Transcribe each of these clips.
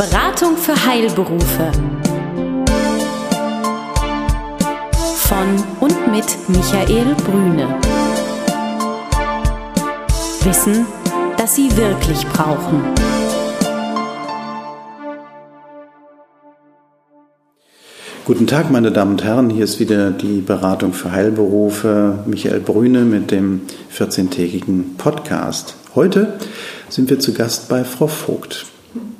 Beratung für Heilberufe. Von und mit Michael Brüne. Wissen, das Sie wirklich brauchen. Guten Tag, meine Damen und Herren. Hier ist wieder die Beratung für Heilberufe Michael Brüne mit dem 14-tägigen Podcast. Heute sind wir zu Gast bei Frau Vogt.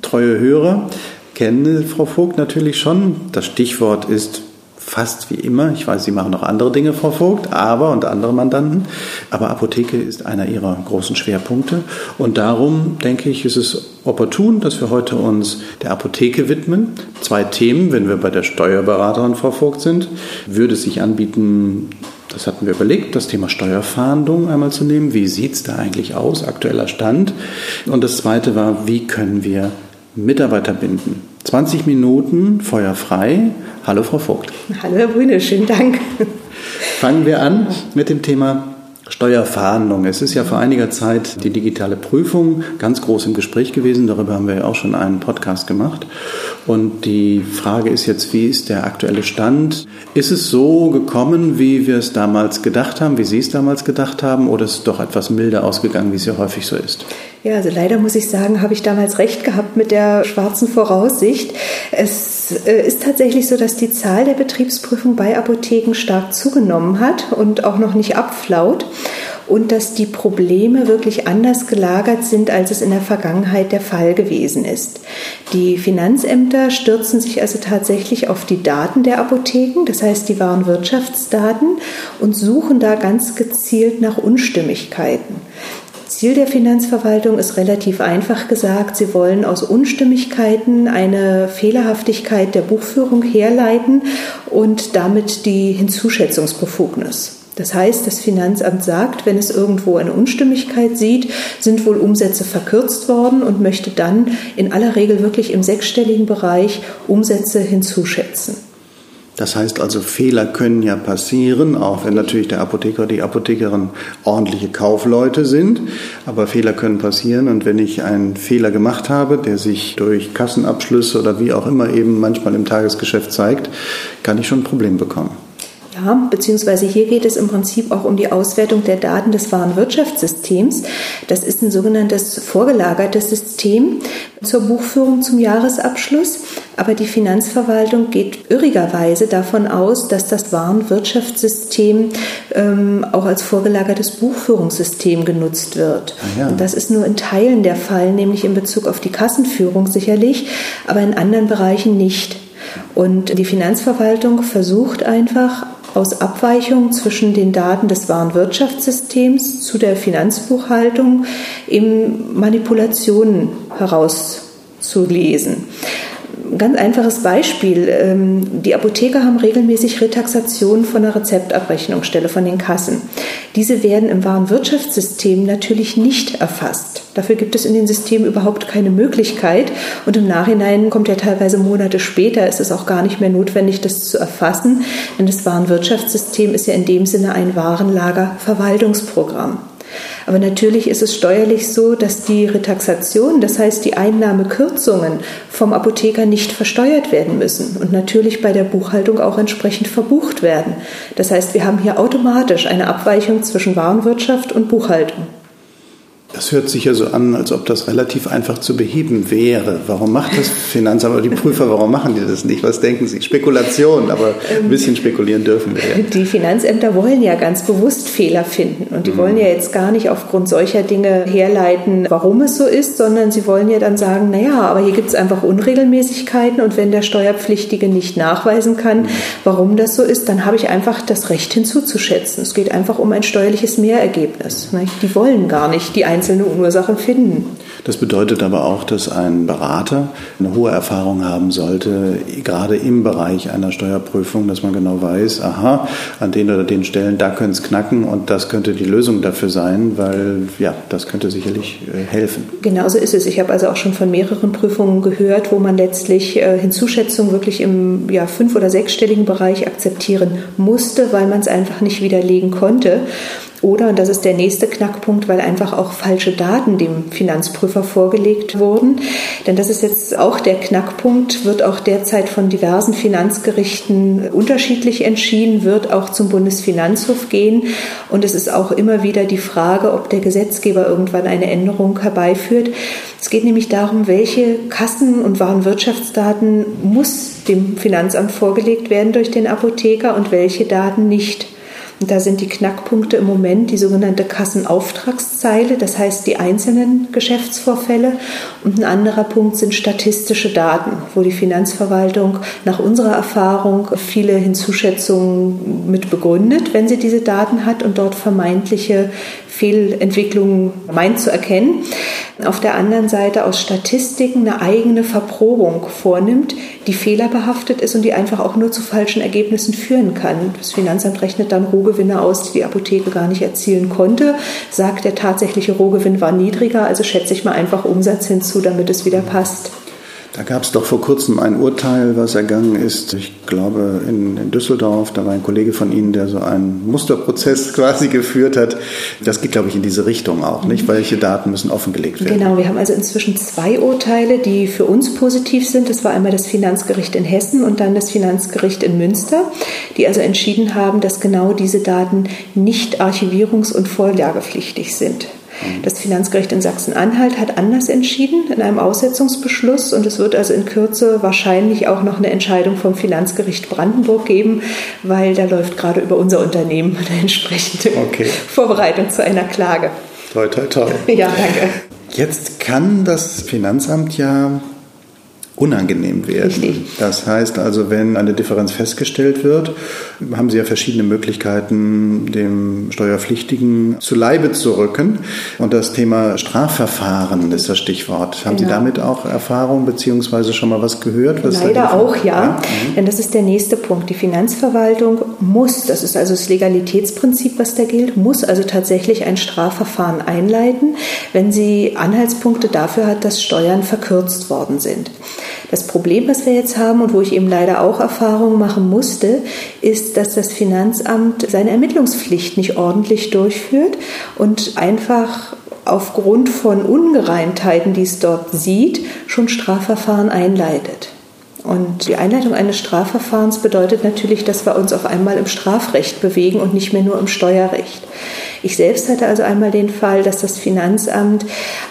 Treue Hörer kennen Frau Vogt natürlich schon. Das Stichwort ist fast wie immer. Ich weiß, Sie machen noch andere Dinge, Frau Vogt, aber und andere Mandanten. Aber Apotheke ist einer Ihrer großen Schwerpunkte. Und darum denke ich, ist es opportun, dass wir heute uns der Apotheke widmen. Zwei Themen, wenn wir bei der Steuerberaterin Frau Vogt sind, würde es sich anbieten, das hatten wir überlegt, das Thema Steuerfahndung einmal zu nehmen. Wie sieht es da eigentlich aus, aktueller Stand? Und das zweite war, wie können wir Mitarbeiter binden? 20 Minuten feuerfrei. Hallo, Frau Vogt. Hallo, Herr Brüne, schönen Dank. Fangen wir an mit dem Thema Steuerfahndung. Es ist ja vor einiger Zeit die digitale Prüfung ganz groß im Gespräch gewesen. Darüber haben wir ja auch schon einen Podcast gemacht. Und die Frage ist jetzt, wie ist der aktuelle Stand? Ist es so gekommen, wie wir es damals gedacht haben, wie Sie es damals gedacht haben, oder ist es doch etwas milder ausgegangen, wie es ja häufig so ist? Ja, also leider muss ich sagen, habe ich damals recht gehabt mit der schwarzen Voraussicht. Es äh, ist tatsächlich so, dass die Zahl der Betriebsprüfungen bei Apotheken stark zugenommen hat und auch noch nicht abflaut und dass die Probleme wirklich anders gelagert sind, als es in der Vergangenheit der Fall gewesen ist. Die Finanzämter stürzen sich also tatsächlich auf die Daten der Apotheken, das heißt die wahren Wirtschaftsdaten, und suchen da ganz gezielt nach Unstimmigkeiten. Ziel der Finanzverwaltung ist relativ einfach gesagt, sie wollen aus Unstimmigkeiten eine Fehlerhaftigkeit der Buchführung herleiten und damit die Hinzuschätzungsbefugnis. Das heißt, das Finanzamt sagt, wenn es irgendwo eine Unstimmigkeit sieht, sind wohl Umsätze verkürzt worden und möchte dann in aller Regel wirklich im sechsstelligen Bereich Umsätze hinzuschätzen. Das heißt also, Fehler können ja passieren, auch wenn natürlich der Apotheker, die Apothekerin ordentliche Kaufleute sind. Aber Fehler können passieren. Und wenn ich einen Fehler gemacht habe, der sich durch Kassenabschlüsse oder wie auch immer eben manchmal im Tagesgeschäft zeigt, kann ich schon ein Problem bekommen. Ja, beziehungsweise hier geht es im Prinzip auch um die Auswertung der Daten des Warenwirtschaftssystems. Das ist ein sogenanntes vorgelagertes System zur Buchführung zum Jahresabschluss. Aber die Finanzverwaltung geht irrigerweise davon aus, dass das Warenwirtschaftssystem ähm, auch als vorgelagertes Buchführungssystem genutzt wird. Ah ja. Und das ist nur in Teilen der Fall, nämlich in Bezug auf die Kassenführung sicherlich, aber in anderen Bereichen nicht. Und die Finanzverwaltung versucht einfach aus Abweichungen zwischen den Daten des Warenwirtschaftssystems zu der Finanzbuchhaltung eben Manipulationen herauszulesen. Ganz einfaches Beispiel. Ähm, die Apotheker haben regelmäßig Retaxationen von der Rezeptabrechnungsstelle, von den Kassen. Diese werden im Warenwirtschaftssystem natürlich nicht erfasst. Dafür gibt es in den Systemen überhaupt keine Möglichkeit. Und im Nachhinein kommt ja teilweise Monate später, ist es auch gar nicht mehr notwendig, das zu erfassen. Denn das Warenwirtschaftssystem ist ja in dem Sinne ein Warenlagerverwaltungsprogramm. Aber natürlich ist es steuerlich so, dass die Retaxation, das heißt die Einnahmekürzungen vom Apotheker nicht versteuert werden müssen und natürlich bei der Buchhaltung auch entsprechend verbucht werden. Das heißt, wir haben hier automatisch eine Abweichung zwischen Warenwirtschaft und Buchhaltung. Das hört sich ja so an, als ob das relativ einfach zu beheben wäre. Warum macht das Finanzamt oder die Prüfer, warum machen die das nicht? Was denken Sie? Spekulation, aber ein bisschen spekulieren dürfen wir. Ja. Die Finanzämter wollen ja ganz bewusst Fehler finden und die mhm. wollen ja jetzt gar nicht aufgrund solcher Dinge herleiten, warum es so ist, sondern sie wollen ja dann sagen, naja, aber hier gibt es einfach Unregelmäßigkeiten und wenn der Steuerpflichtige nicht nachweisen kann, mhm. warum das so ist, dann habe ich einfach das Recht hinzuzuschätzen. Es geht einfach um ein steuerliches Mehrergebnis. Die wollen gar nicht die einzelnen einzelne Ursache finden. Das bedeutet aber auch, dass ein Berater eine hohe Erfahrung haben sollte, gerade im Bereich einer Steuerprüfung, dass man genau weiß, aha, an den oder den Stellen, da könnte es knacken und das könnte die Lösung dafür sein, weil ja, das könnte sicherlich äh, helfen. Genauso ist es. Ich habe also auch schon von mehreren Prüfungen gehört, wo man letztlich äh, Hinzuschätzungen wirklich im ja, fünf- oder sechsstelligen Bereich akzeptieren musste, weil man es einfach nicht widerlegen konnte. Oder, und das ist der nächste Knackpunkt, weil einfach auch falsche Daten dem Finanzprüfer vorgelegt wurden. Denn das ist jetzt auch der Knackpunkt, wird auch derzeit von diversen Finanzgerichten unterschiedlich entschieden, wird auch zum Bundesfinanzhof gehen. Und es ist auch immer wieder die Frage, ob der Gesetzgeber irgendwann eine Änderung herbeiführt. Es geht nämlich darum, welche Kassen- und Warenwirtschaftsdaten muss dem Finanzamt vorgelegt werden durch den Apotheker und welche Daten nicht. Und da sind die Knackpunkte im Moment die sogenannte Kassenauftragszeile, das heißt die einzelnen Geschäftsvorfälle. Und ein anderer Punkt sind statistische Daten, wo die Finanzverwaltung nach unserer Erfahrung viele Hinzuschätzungen mit begründet, wenn sie diese Daten hat und dort vermeintliche Fehlentwicklungen meint zu erkennen. Auf der anderen Seite aus Statistiken eine eigene Verprobung vornimmt, die fehlerbehaftet ist und die einfach auch nur zu falschen Ergebnissen führen kann. Das Finanzamt rechnet dann Rohgewinne aus, die die Apotheke gar nicht erzielen konnte, sagt, der tatsächliche Rohgewinn war niedriger, also schätze ich mal einfach Umsatz hinzu, damit es wieder passt. Da gab es doch vor kurzem ein Urteil, was ergangen ist. Ich glaube in, in, Düsseldorf, da war ein Kollege von Ihnen, der so einen Musterprozess quasi geführt hat. Das geht, glaube ich, in diese Richtung auch, nicht? Welche Daten müssen offengelegt werden? Genau, wir haben also inzwischen zwei Urteile, die für uns positiv sind. Das war einmal das Finanzgericht in Hessen und dann das Finanzgericht in Münster, die also entschieden haben, dass genau diese Daten nicht archivierungs- und vorlagepflichtig sind. Das Finanzgericht in Sachsen-Anhalt hat anders entschieden in einem Aussetzungsbeschluss und es wird also in Kürze wahrscheinlich auch noch eine Entscheidung vom Finanzgericht Brandenburg geben, weil da läuft gerade über unser Unternehmen eine entsprechende okay. Vorbereitung zu einer Klage. Toi, toi, toi. Ja, danke. Jetzt kann das Finanzamt ja unangenehm werden. Richtig. Das heißt also, wenn eine Differenz festgestellt wird, haben Sie ja verschiedene Möglichkeiten, dem Steuerpflichtigen zu Leibe zu rücken. Und das Thema Strafverfahren ist das Stichwort. Haben genau. Sie damit auch Erfahrung bzw. schon mal was gehört? Was Leider auch, ja. ja. Mhm. Denn das ist der nächste Punkt. Die Finanzverwaltung muss, das ist also das Legalitätsprinzip, was da gilt, muss also tatsächlich ein Strafverfahren einleiten, wenn sie Anhaltspunkte dafür hat, dass Steuern verkürzt worden sind. Das Problem, was wir jetzt haben und wo ich eben leider auch Erfahrungen machen musste, ist, dass das Finanzamt seine Ermittlungspflicht nicht ordentlich durchführt und einfach aufgrund von Ungereimtheiten, die es dort sieht, schon Strafverfahren einleitet. Und die Einleitung eines Strafverfahrens bedeutet natürlich, dass wir uns auf einmal im Strafrecht bewegen und nicht mehr nur im Steuerrecht. Ich selbst hatte also einmal den Fall, dass das Finanzamt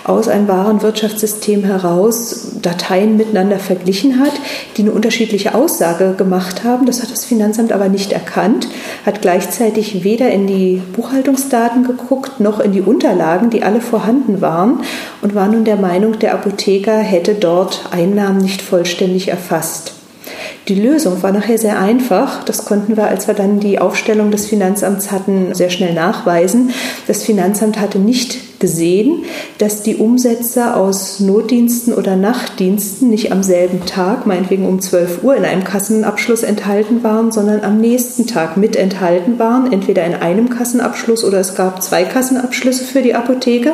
aus einem Warenwirtschaftssystem heraus Dateien miteinander verglichen hat, die eine unterschiedliche Aussage gemacht haben. Das hat das Finanzamt aber nicht erkannt, hat gleichzeitig weder in die Buchhaltungsdaten geguckt noch in die Unterlagen, die alle vorhanden waren und war nun der Meinung, der Apotheker hätte dort Einnahmen nicht vollständig erfasst. Die Lösung war nachher sehr einfach. Das konnten wir, als wir dann die Aufstellung des Finanzamts hatten, sehr schnell nachweisen. Das Finanzamt hatte nicht gesehen, dass die Umsätze aus Notdiensten oder Nachtdiensten nicht am selben Tag, meinetwegen um 12 Uhr, in einem Kassenabschluss enthalten waren, sondern am nächsten Tag mit enthalten waren, entweder in einem Kassenabschluss oder es gab zwei Kassenabschlüsse für die Apotheke.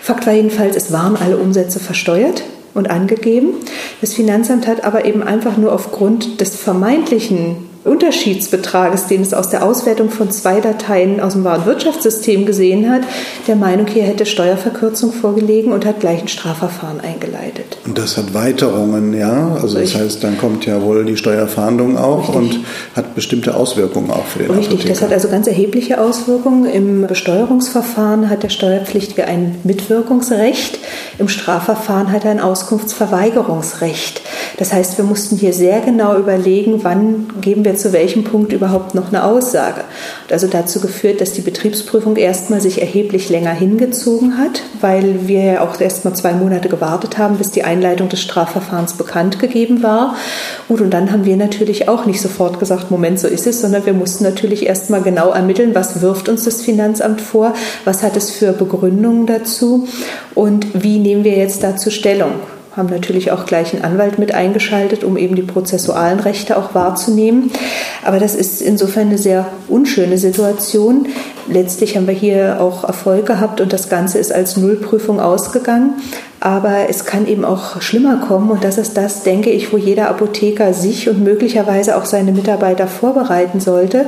Fakt war jedenfalls, es waren alle Umsätze versteuert und angegeben. Das Finanzamt hat aber eben einfach nur aufgrund des vermeintlichen Unterschiedsbetrages, den es aus der Auswertung von zwei Dateien aus dem Warenwirtschaftssystem gesehen hat, der Meinung, hier hätte Steuerverkürzung vorgelegen und hat gleich ein Strafverfahren eingeleitet. Und das hat Weiterungen, ja? Also das heißt, dann kommt ja wohl die Steuerfahndung auch Richtig. und hat bestimmte Auswirkungen auch für den Richtig, Apotheker. das hat also ganz erhebliche Auswirkungen. Im Besteuerungsverfahren hat der Steuerpflichtige ein Mitwirkungsrecht, im Strafverfahren hat er ein Auskunftsverweigerungsrecht. Das heißt, wir mussten hier sehr genau überlegen, wann geben wir zu welchem Punkt überhaupt noch eine Aussage. Und also dazu geführt, dass die Betriebsprüfung erstmal sich erheblich länger hingezogen hat, weil wir ja auch erstmal zwei Monate gewartet haben, bis die Einleitung des Strafverfahrens bekannt gegeben war. Gut, und dann haben wir natürlich auch nicht sofort gesagt, Moment, so ist es, sondern wir mussten natürlich erstmal genau ermitteln, was wirft uns das Finanzamt vor, was hat es für Begründungen dazu und wie nehmen wir jetzt dazu Stellung haben natürlich auch gleich einen Anwalt mit eingeschaltet, um eben die prozessualen Rechte auch wahrzunehmen. Aber das ist insofern eine sehr unschöne Situation. Letztlich haben wir hier auch Erfolg gehabt und das Ganze ist als Nullprüfung ausgegangen. Aber es kann eben auch schlimmer kommen und das ist das, denke ich, wo jeder Apotheker sich und möglicherweise auch seine Mitarbeiter vorbereiten sollte.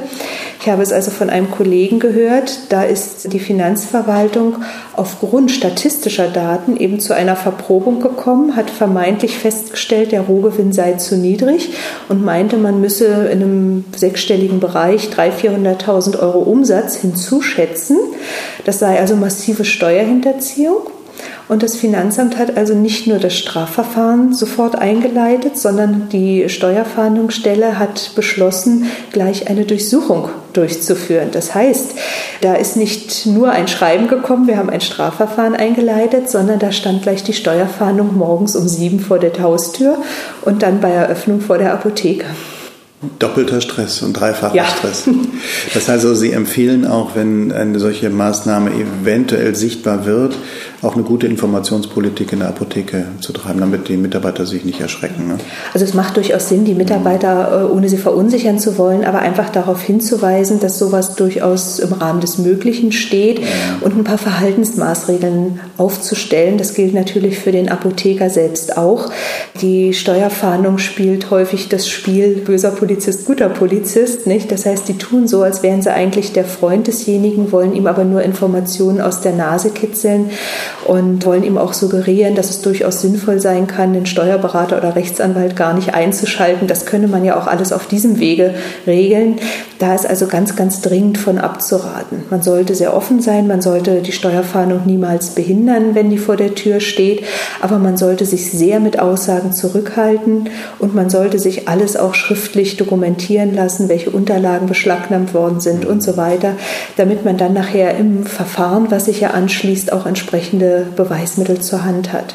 Ich habe es also von einem Kollegen gehört, da ist die Finanzverwaltung aufgrund statistischer Daten eben zu einer Verprobung gekommen, hat vermeintlich festgestellt, der Rohgewinn sei zu niedrig und meinte, man müsse in einem sechsstelligen Bereich 300.000, 400.000 Euro Umsatz hinzuschätzen. Das sei also massive Steuerhinterziehung. Und das Finanzamt hat also nicht nur das Strafverfahren sofort eingeleitet, sondern die Steuerfahndungsstelle hat beschlossen, gleich eine Durchsuchung durchzuführen. Das heißt, da ist nicht nur ein Schreiben gekommen, wir haben ein Strafverfahren eingeleitet, sondern da stand gleich die Steuerfahndung morgens um sieben vor der Haustür und dann bei Eröffnung vor der Apotheke. Doppelter Stress und dreifacher ja. Stress. Das heißt also, Sie empfehlen auch, wenn eine solche Maßnahme eventuell sichtbar wird, auch eine gute Informationspolitik in der Apotheke zu treiben, damit die Mitarbeiter sich nicht erschrecken. Ne? Also es macht durchaus Sinn, die Mitarbeiter, äh, ohne sie verunsichern zu wollen, aber einfach darauf hinzuweisen, dass sowas durchaus im Rahmen des Möglichen steht und ein paar Verhaltensmaßregeln aufzustellen. Das gilt natürlich für den Apotheker selbst auch. Die Steuerfahndung spielt häufig das Spiel böser Polizist, guter Polizist. Nicht? Das heißt, die tun so, als wären sie eigentlich der Freund desjenigen, wollen ihm aber nur Informationen aus der Nase kitzeln und wollen ihm auch suggerieren, dass es durchaus sinnvoll sein kann, den Steuerberater oder Rechtsanwalt gar nicht einzuschalten. Das könne man ja auch alles auf diesem Wege regeln. Da ist also ganz, ganz dringend von abzuraten. Man sollte sehr offen sein, man sollte die Steuerfahndung niemals behindern, wenn die vor der Tür steht, aber man sollte sich sehr mit Aussagen zurückhalten und man sollte sich alles auch schriftlich dokumentieren lassen, welche Unterlagen beschlagnahmt worden sind und so weiter, damit man dann nachher im Verfahren, was sich ja anschließt, auch entsprechende Beweismittel zur Hand hat.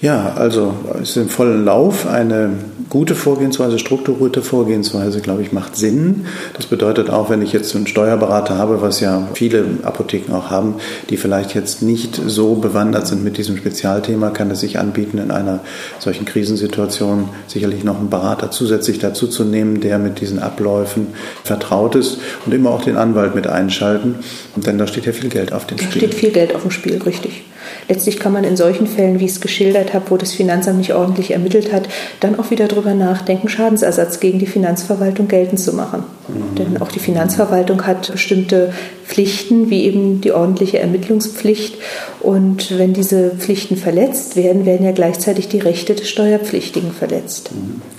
Ja, also es ist im vollen Lauf. Eine gute Vorgehensweise, strukturierte Vorgehensweise, glaube ich, macht Sinn. Das bedeutet auch, wenn ich jetzt einen Steuerberater habe, was ja viele Apotheken auch haben, die vielleicht jetzt nicht so bewandert sind mit diesem Spezialthema, kann es sich anbieten, in einer solchen Krisensituation sicherlich noch einen Berater zusätzlich dazu zu nehmen, der mit diesen Abläufen vertraut ist und immer auch den Anwalt mit einschalten. Und denn da steht ja viel Geld auf dem da Spiel. Da steht viel Geld auf dem Spiel, richtig. Letztlich kann man in solchen Fällen, wie ich es geschildert habe, wo das Finanzamt nicht ordentlich ermittelt hat, dann auch wieder darüber nachdenken, Schadensersatz gegen die Finanzverwaltung geltend zu machen. Mhm. Denn auch die Finanzverwaltung hat bestimmte Pflichten, wie eben die ordentliche Ermittlungspflicht. Und wenn diese Pflichten verletzt werden, werden ja gleichzeitig die Rechte des Steuerpflichtigen verletzt. Mhm.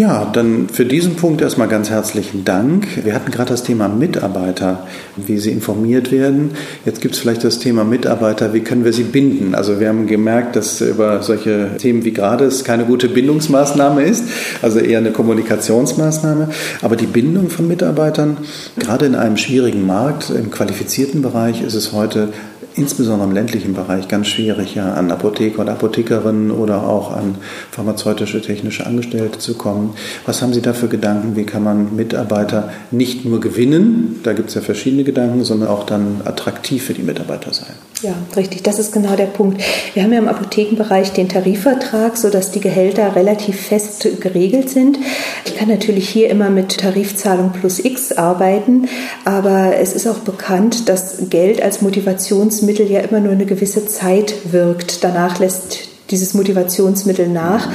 Ja, dann für diesen Punkt erstmal ganz herzlichen Dank. Wir hatten gerade das Thema Mitarbeiter, wie sie informiert werden. Jetzt gibt es vielleicht das Thema Mitarbeiter, wie können wir sie binden? Also wir haben gemerkt, dass über solche Themen wie gerade es keine gute Bindungsmaßnahme ist, also eher eine Kommunikationsmaßnahme. Aber die Bindung von Mitarbeitern, gerade in einem schwierigen Markt, im qualifizierten Bereich, ist es heute insbesondere im ländlichen Bereich ganz schwierig, ja, an Apotheker und Apothekerinnen oder auch an pharmazeutische technische Angestellte zu kommen. Was haben Sie da für Gedanken? Wie kann man Mitarbeiter nicht nur gewinnen, da gibt es ja verschiedene Gedanken, sondern auch dann attraktiv für die Mitarbeiter sein? Ja, richtig, das ist genau der Punkt. Wir haben ja im Apothekenbereich den Tarifvertrag, sodass die Gehälter relativ fest geregelt sind. Ich kann natürlich hier immer mit Tarifzahlung plus X arbeiten, aber es ist auch bekannt, dass Geld als Motivationsmittel ja immer nur eine gewisse Zeit wirkt. Danach lässt dieses Motivationsmittel nach.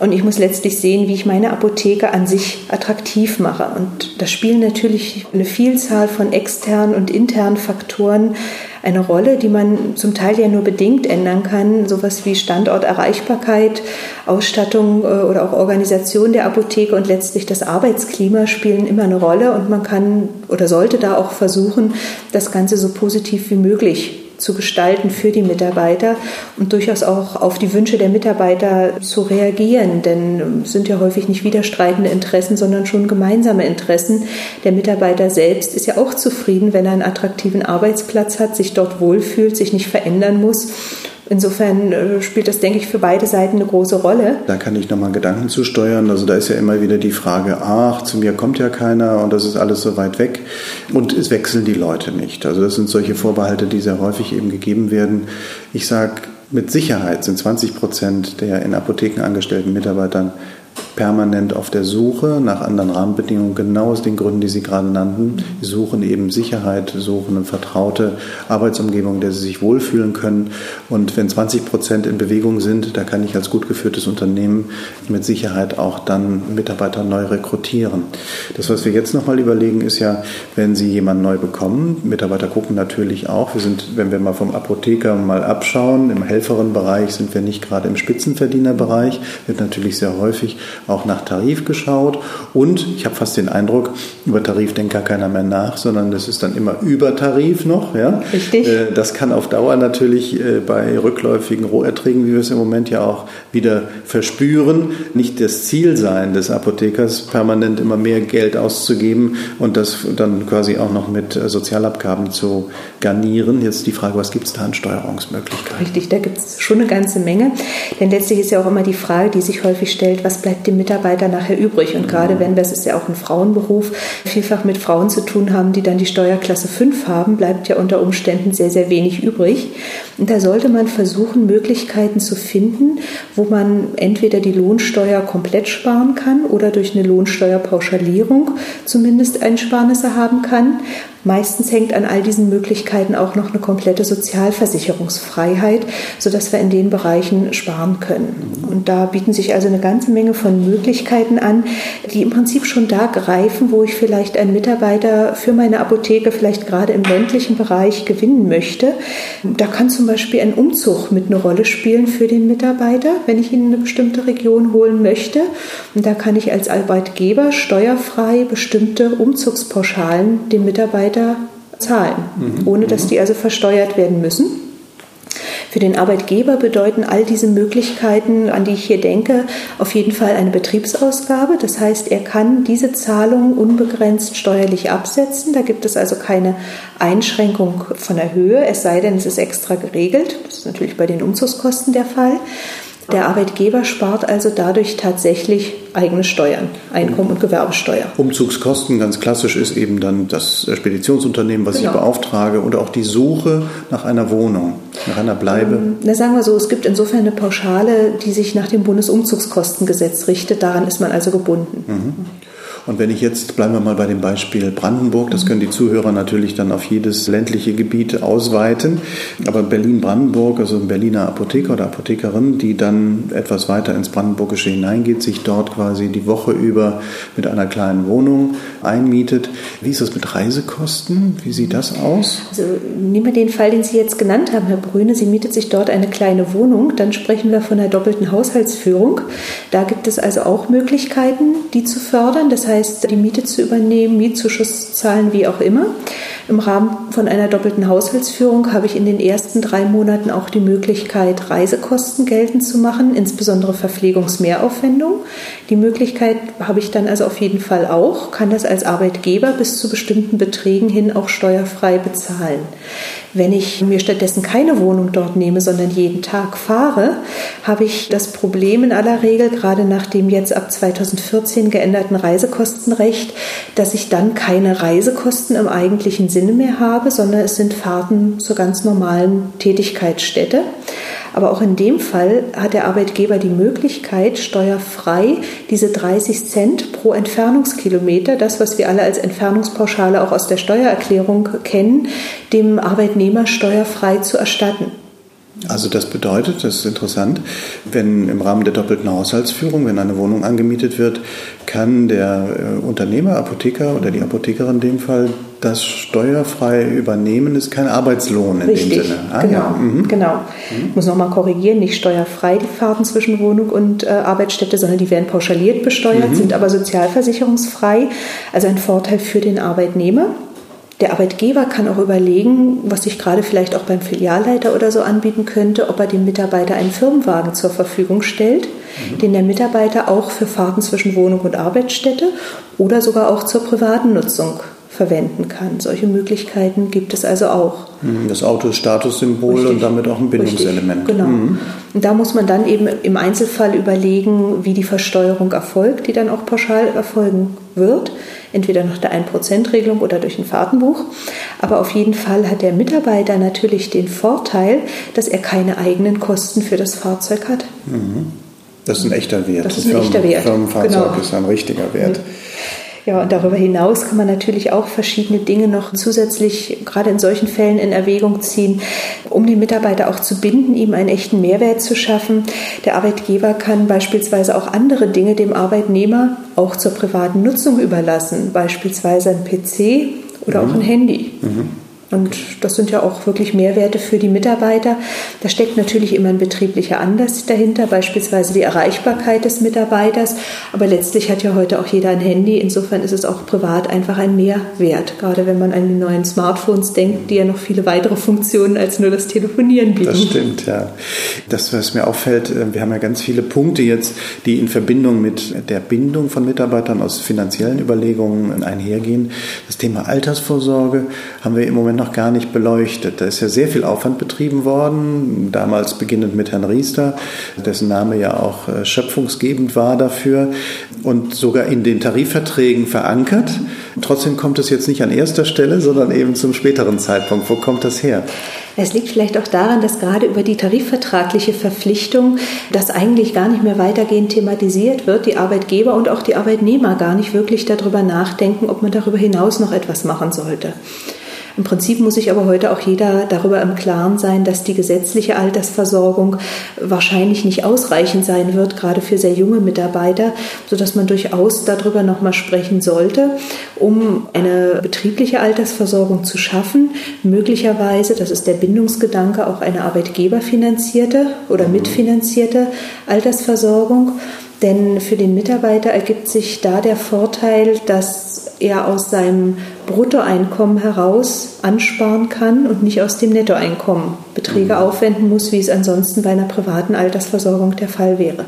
Und ich muss letztlich sehen, wie ich meine Apotheke an sich attraktiv mache. Und da spielen natürlich eine Vielzahl von externen und internen Faktoren eine Rolle, die man zum Teil ja nur bedingt ändern kann. Sowas wie Standorterreichbarkeit, Ausstattung äh, oder auch Organisation der Apotheke und letztlich das Arbeitsklima spielen immer eine Rolle. Und man kann oder sollte da auch versuchen, das Ganze so positiv wie möglich zu gestalten für die Mitarbeiter und durchaus auch auf die Wünsche der Mitarbeiter zu reagieren. Denn es sind ja häufig nicht widerstreitende Interessen, sondern schon gemeinsame Interessen. Der Mitarbeiter selbst ist ja auch zufrieden, wenn er einen attraktiven Arbeitsplatz hat, sich dort wohlfühlt, sich nicht verändern muss Insofern äh, spielt das, denke ich, für beide Seiten eine große Rolle. Da kann ich nochmal Gedanken zu steuern. Also da ist ja immer wieder die Frage, ach, zu mir kommt ja keiner und das ist alles so weit weg. Und es wechseln die Leute nicht. Also das sind solche Vorbehalte, die sehr häufig eben gegeben werden. Ich sage, mit Sicherheit sind 20 Prozent der in Apotheken angestellten Mitarbeitern permanent auf der Suche nach anderen Rahmenbedingungen, genau aus den Gründen, die Sie gerade nannten. Sie suchen eben Sicherheit, suchen eine vertraute Arbeitsumgebung, in der sie sich wohlfühlen können. Und wenn 20 Prozent in Bewegung sind, da kann ich als gut geführtes Unternehmen mit Sicherheit auch dann Mitarbeiter neu rekrutieren. Das, was wir jetzt nochmal überlegen, ist ja, wenn Sie jemanden neu bekommen, Mitarbeiter gucken natürlich auch. Wir sind, wenn wir mal vom Apotheker mal abschauen, im Helferenbereich sind wir nicht gerade im Spitzenverdienerbereich, wird natürlich sehr häufig auch nach Tarif geschaut. Und ich habe fast den Eindruck, über Tarif denkt gar keiner mehr nach, sondern das ist dann immer über Tarif noch. Ja? Richtig. Äh, das kann auf Dauer natürlich äh, bei rückläufigen Roherträgen, wie wir es im Moment ja auch wieder verspüren, nicht das Ziel sein des Apothekers, permanent immer mehr Geld auszugeben und das dann quasi auch noch mit Sozialabgaben zu garnieren. Jetzt die Frage, was gibt es da an Steuerungsmöglichkeiten? Richtig, da gibt es schon eine ganze Menge. Denn letztlich ist ja auch immer die Frage, die sich häufig stellt, was bleibt dem Mitarbeiter nachher übrig? Und gerade wenn wir, es ist ja auch ein Frauenberuf, vielfach mit Frauen zu tun haben, die dann die Steuerklasse 5 haben, bleibt ja unter Umständen sehr, sehr wenig übrig. Und da sollte man versuchen, Möglichkeiten zu finden, wo man entweder die Lohnsteuer komplett sparen kann oder durch eine Lohnsteuerpauschalierung zumindest Einsparnisse haben kann. Meistens hängt an all diesen Möglichkeiten auch noch eine komplette Sozialversicherungsfreiheit, sodass wir in den Bereichen sparen können. Und da bieten sich also eine ganze Menge von Möglichkeiten an, die im Prinzip schon da greifen, wo ich vielleicht einen Mitarbeiter für meine Apotheke vielleicht gerade im ländlichen Bereich gewinnen möchte. Da kann zum Beispiel ein Umzug mit eine Rolle spielen für den Mitarbeiter, wenn ich ihn in eine bestimmte Region holen möchte. Und da kann ich als Arbeitgeber steuerfrei bestimmte Umzugspauschalen dem Mitarbeiter zahlen, mhm. ohne dass die also versteuert werden müssen. Für den Arbeitgeber bedeuten all diese Möglichkeiten, an die ich hier denke, auf jeden Fall eine Betriebsausgabe. Das heißt, er kann diese Zahlung unbegrenzt steuerlich absetzen. Da gibt es also keine Einschränkung von der Höhe, es sei denn, es ist extra geregelt. Das ist natürlich bei den Umzugskosten der Fall. Der Arbeitgeber spart also dadurch tatsächlich eigene Steuern, Einkommen- und Gewerbesteuer. Umzugskosten, ganz klassisch, ist eben dann das Speditionsunternehmen, was genau. ich beauftrage und auch die Suche nach einer Wohnung, nach einer Bleibe. Ähm, na, sagen wir so, es gibt insofern eine Pauschale, die sich nach dem Bundesumzugskostengesetz richtet. Daran ist man also gebunden. Mhm. Und wenn ich jetzt, bleiben wir mal bei dem Beispiel Brandenburg, das können die Zuhörer natürlich dann auf jedes ländliche Gebiet ausweiten, aber Berlin-Brandenburg, also ein Berliner Apotheker oder Apothekerin, die dann etwas weiter ins Brandenburgische hineingeht, sich dort quasi die Woche über mit einer kleinen Wohnung einmietet. Wie ist das mit Reisekosten? Wie sieht das aus? Also nehmen wir den Fall, den Sie jetzt genannt haben, Herr Brüne. Sie mietet sich dort eine kleine Wohnung. Dann sprechen wir von einer doppelten Haushaltsführung. Da gibt es also auch Möglichkeiten, die zu fördern. Das heißt, die Miete zu übernehmen, Mietzuschuss zu zahlen, wie auch immer. Im Rahmen von einer doppelten Haushaltsführung habe ich in den ersten drei Monaten auch die Möglichkeit, Reisekosten geltend zu machen, insbesondere Verpflegungsmehraufwendungen. Die Möglichkeit habe ich dann also auf jeden Fall auch, kann das als Arbeitgeber bis zu bestimmten Beträgen hin auch steuerfrei bezahlen. Wenn ich mir stattdessen keine Wohnung dort nehme, sondern jeden Tag fahre, habe ich das Problem in aller Regel, gerade nach dem jetzt ab 2014 geänderten Reisekostenrecht, dass ich dann keine Reisekosten im eigentlichen Sinne mehr habe, sondern es sind Fahrten zur ganz normalen Tätigkeitsstätte. Aber auch in dem Fall hat der Arbeitgeber die Möglichkeit, steuerfrei diese 30 Cent pro Entfernungskilometer, das, was wir alle als Entfernungspauschale auch aus der Steuererklärung kennen, dem Arbeitnehmer steuerfrei zu erstatten. Also das bedeutet, das ist interessant, wenn im Rahmen der doppelten Haushaltsführung, wenn eine Wohnung angemietet wird, kann der äh, Unternehmer, Apotheker oder die Apothekerin in dem Fall das steuerfrei übernehmen, ist kein Arbeitslohn in Richtig, dem Sinne. Ah, genau, ja. mhm. genau. Mhm. Ich muss nochmal korrigieren, nicht steuerfrei die Fahrten zwischen Wohnung und äh, Arbeitsstätte, sondern die werden pauschaliert besteuert, mhm. sind aber sozialversicherungsfrei. Also ein Vorteil für den Arbeitnehmer. Der Arbeitgeber kann auch überlegen, was sich gerade vielleicht auch beim Filialleiter oder so anbieten könnte, ob er dem Mitarbeiter einen Firmenwagen zur Verfügung stellt, mhm. den der Mitarbeiter auch für Fahrten zwischen Wohnung und Arbeitsstätte oder sogar auch zur privaten Nutzung verwenden kann. Solche Möglichkeiten gibt es also auch. Mhm, das Auto ist Statussymbol Richtig. und damit auch ein Bindungselement. Richtig, genau. Mhm. Und da muss man dann eben im Einzelfall überlegen, wie die Versteuerung erfolgt, die dann auch pauschal erfolgen wird. Entweder nach der 1%-Regelung oder durch ein Fahrtenbuch. Aber auf jeden Fall hat der Mitarbeiter natürlich den Vorteil, dass er keine eigenen Kosten für das Fahrzeug hat. Mhm. Das ist ein echter Wert. Das ist ein echter Wert. Firmenfahrzeug genau. ist ein richtiger Wert. Mhm. Ja, und darüber hinaus kann man natürlich auch verschiedene Dinge noch zusätzlich, gerade in solchen Fällen, in Erwägung ziehen, um den Mitarbeiter auch zu binden, ihm einen echten Mehrwert zu schaffen. Der Arbeitgeber kann beispielsweise auch andere Dinge dem Arbeitnehmer auch zur privaten Nutzung überlassen, beispielsweise ein PC oder mhm. auch ein Handy. Mhm. Und das sind ja auch wirklich Mehrwerte für die Mitarbeiter. Da steckt natürlich immer ein betrieblicher Anlass dahinter, beispielsweise die Erreichbarkeit des Mitarbeiters. Aber letztlich hat ja heute auch jeder ein Handy. Insofern ist es auch privat einfach ein Mehrwert, gerade wenn man an die neuen Smartphones denkt, die ja noch viele weitere Funktionen als nur das Telefonieren bieten. Das stimmt, ja. Das, was mir auffällt, äh, wir haben ja ganz viele Punkte jetzt, die in Verbindung mit der Bindung von Mitarbeitern aus finanziellen Überlegungen einhergehen. Das Thema Altersvorsorge haben wir im Moment noch gar nicht beleuchtet. Da ist ja sehr viel Aufwand betrieben worden, damals beginnend mit Herrn Riester, dessen Name ja auch äh, schöpfungsgebend war dafür und sogar in den Tarifverträgen verankert. Trotzdem kommt es jetzt nicht an erster Stelle, sondern eben zum späteren Zeitpunkt. Wo kommt das her? Es liegt vielleicht auch daran, dass gerade über die tarifvertragliche Verpflichtung das eigentlich gar nicht mehr weitergehend thematisiert wird, die Arbeitgeber und auch die Arbeitnehmer gar nicht wirklich darüber nachdenken, ob man darüber hinaus noch etwas machen sollte. Im Prinzip muss sich aber heute auch jeder darüber im Klaren sein, dass die gesetzliche Altersversorgung wahrscheinlich nicht ausreichend sein wird, gerade für sehr junge Mitarbeiter, sodass man durchaus darüber nochmal sprechen sollte, um eine betriebliche Altersversorgung zu schaffen, möglicherweise, das ist der Bindungsgedanke, auch eine arbeitgeberfinanzierte oder mitfinanzierte Altersversorgung. Denn für den Mitarbeiter ergibt sich da der Vorteil, dass er aus seinem Bruttoeinkommen heraus ansparen kann und nicht aus dem Nettoeinkommen Beträge mhm. aufwenden muss, wie es ansonsten bei einer privaten Altersversorgung der Fall wäre.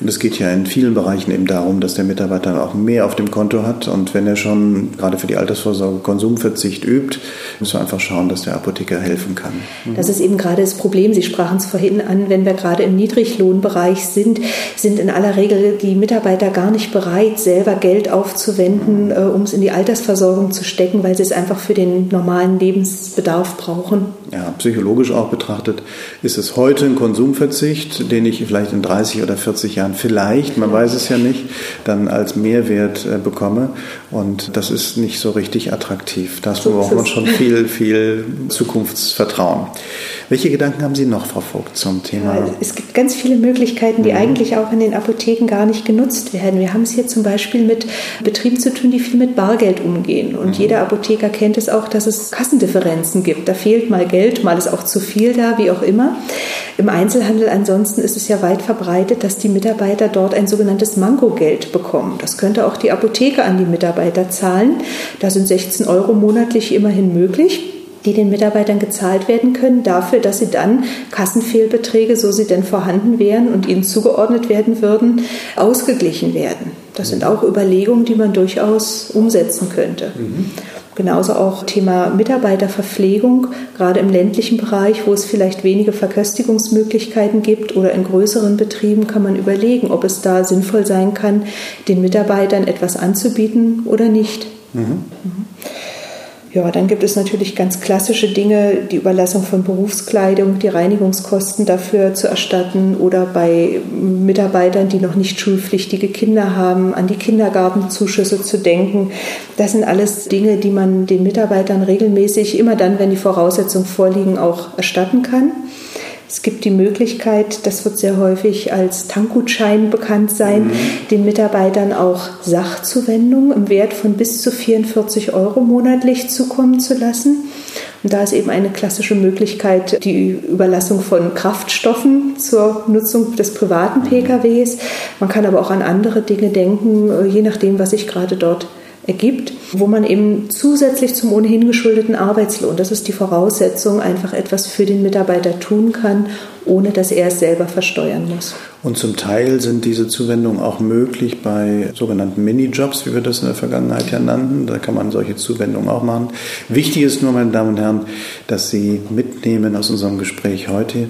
Und es geht ja in vielen Bereichen eben darum, dass der Mitarbeiter auch mehr auf dem Konto hat. Und wenn er schon gerade für die Altersvorsorge Konsumverzicht übt, müssen wir einfach schauen, dass der Apotheker helfen kann. Das ist eben gerade das Problem. Sie sprachen es vorhin an, wenn wir gerade im Niedriglohnbereich sind, sind in aller Regel die Mitarbeiter gar nicht bereit, selber Geld aufzuwenden, äh, um es in die Altersversorgung zu stecken, weil sie es einfach für den normalen Lebensbedarf brauchen. Ja, psychologisch auch betrachtet ist es heute ein Konsumverzicht, den ich vielleicht in 30 oder 40 Jahren Jahren vielleicht, man weiß es ja nicht, dann als Mehrwert äh, bekomme. Und das ist nicht so richtig attraktiv. Da braucht man schon viel, viel Zukunftsvertrauen. Welche Gedanken haben Sie noch, Frau Vogt, zum Thema? Ja, es gibt ganz viele Möglichkeiten, die mhm. eigentlich auch in den Apotheken gar nicht genutzt werden. Wir haben es hier zum Beispiel mit Betrieben zu tun, die viel mit Bargeld umgehen. Und mhm. jeder Apotheker kennt es auch, dass es Kassendifferenzen gibt. Da fehlt mal Geld, mal ist auch zu viel da, wie auch immer. Im Einzelhandel ansonsten ist es ja weit verbreitet, dass die Mitarbeiter dort ein sogenanntes Mangogeld bekommen. Das könnte auch die Apotheke an die Mitarbeiter zahlen. Da sind 16 Euro monatlich immerhin möglich die den Mitarbeitern gezahlt werden können, dafür, dass sie dann Kassenfehlbeträge, so sie denn vorhanden wären und ihnen zugeordnet werden würden, ausgeglichen werden. Das sind auch Überlegungen, die man durchaus umsetzen könnte. Mhm. Genauso auch Thema Mitarbeiterverpflegung, gerade im ländlichen Bereich, wo es vielleicht wenige Verköstigungsmöglichkeiten gibt oder in größeren Betrieben kann man überlegen, ob es da sinnvoll sein kann, den Mitarbeitern etwas anzubieten oder nicht. Mhm. Mhm. Ja, dann gibt es natürlich ganz klassische Dinge, die Überlassung von Berufskleidung, die Reinigungskosten dafür zu erstatten oder bei Mitarbeitern, die noch nicht schulpflichtige Kinder haben, an die Kindergartenzuschüsse zu denken. Das sind alles Dinge, die man den Mitarbeitern regelmäßig, immer dann, wenn die Voraussetzungen vorliegen, auch erstatten kann. Es gibt die Möglichkeit, das wird sehr häufig als Tankgutschein bekannt sein, mhm. den Mitarbeitern auch Sachzuwendungen im Wert von bis zu 44 Euro monatlich zukommen zu lassen. Und da ist eben eine klassische Möglichkeit die Überlassung von Kraftstoffen zur Nutzung des privaten PKWs. Man kann aber auch an andere Dinge denken, je nachdem, was sich gerade dort ergibt, wo man eben zusätzlich zum ohnehin geschuldeten Arbeitslohn, das ist die Voraussetzung, einfach etwas für den Mitarbeiter tun kann, ohne dass er es selber versteuern muss. Und zum Teil sind diese Zuwendungen auch möglich bei sogenannten Minijobs, wie wir das in der Vergangenheit ja nannten. Da kann man solche Zuwendungen auch machen. Wichtig ist nur, meine Damen und Herren, dass Sie mitnehmen aus unserem Gespräch heute.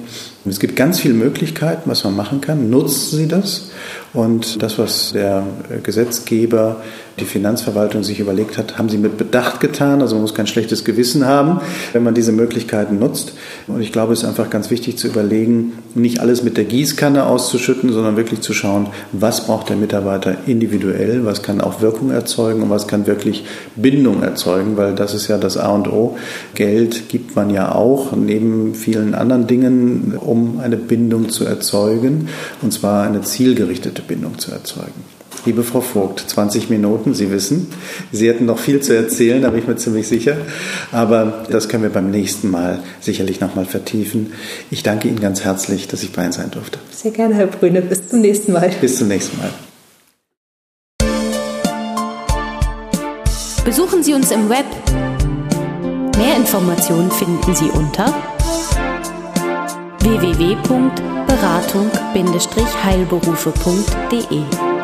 Es gibt ganz viele Möglichkeiten, was man machen kann. Nutzen Sie das. Und das, was der Gesetzgeber, die Finanzverwaltung sich überlegt hat, haben sie mit Bedacht getan. Also man muss kein schlechtes Gewissen haben, wenn man diese Möglichkeiten nutzt. Und ich glaube, es ist einfach ganz wichtig zu überlegen, nicht alles mit der Gießkanne auszuschütten auszuschütten, sondern wirklich zu schauen, was braucht der Mitarbeiter individuell, was kann auch Wirkung erzeugen und was kann wirklich Bindung erzeugen, weil das ist ja das A und O. Geld gibt man ja auch neben vielen anderen Dingen, um eine Bindung zu erzeugen, und zwar eine zielgerichtete Bindung zu erzeugen. Liebe Frau Vogt, 20 Minuten, Sie wissen, Sie hätten noch viel zu erzählen, da bin ich mir ziemlich sicher. Aber das können wir beim nächsten Mal sicherlich nochmal vertiefen. Ich danke Ihnen ganz herzlich, dass ich bei Ihnen sein durfte. Sehr gerne, Herr Brüne. Bis zum nächsten Mal. Bis zum nächsten Mal. Besuchen Sie uns im Web. Mehr Informationen finden Sie unter www.beratung-heilberufe.de